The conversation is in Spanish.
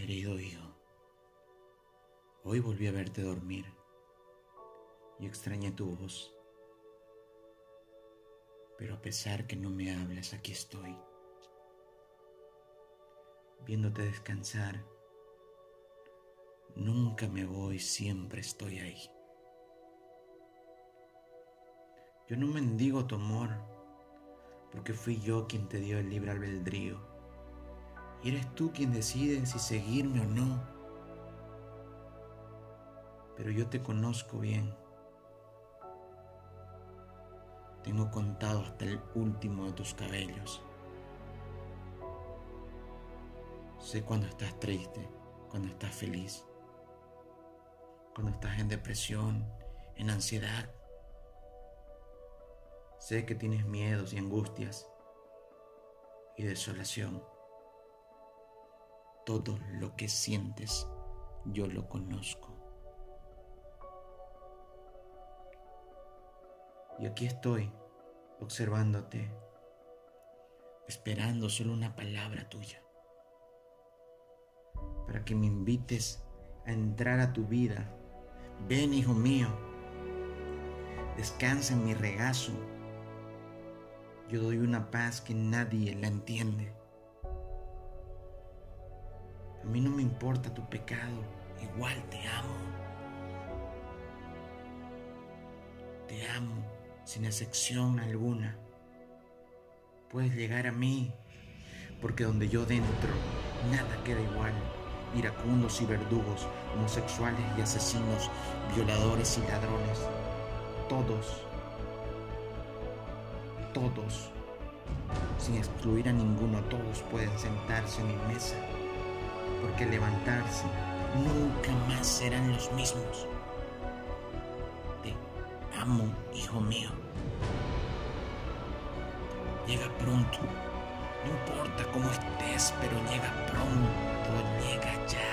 Querido hijo, hoy volví a verte dormir y extrañé tu voz. Pero a pesar que no me hablas, aquí estoy, viéndote descansar. Nunca me voy, siempre estoy ahí. Yo no mendigo tu amor, porque fui yo quien te dio el libre albedrío. Y eres tú quien decide si seguirme o no. Pero yo te conozco bien. Tengo contado hasta el último de tus cabellos. Sé cuando estás triste, cuando estás feliz, cuando estás en depresión, en ansiedad. Sé que tienes miedos y angustias y desolación. Todo lo que sientes, yo lo conozco. Y aquí estoy, observándote, esperando solo una palabra tuya, para que me invites a entrar a tu vida. Ven, hijo mío, descansa en mi regazo. Yo doy una paz que nadie la entiende. Importa tu pecado, igual te amo. Te amo sin excepción alguna. Puedes llegar a mí, porque donde yo dentro nada queda igual. Iracundos y verdugos, homosexuales y asesinos, violadores y ladrones, todos, todos, sin excluir a ninguno, todos pueden sentarse en mi mesa, porque levantarse nunca más serán los mismos. Te amo, hijo mío. Llega pronto. No importa cómo estés, pero llega pronto. Llega ya.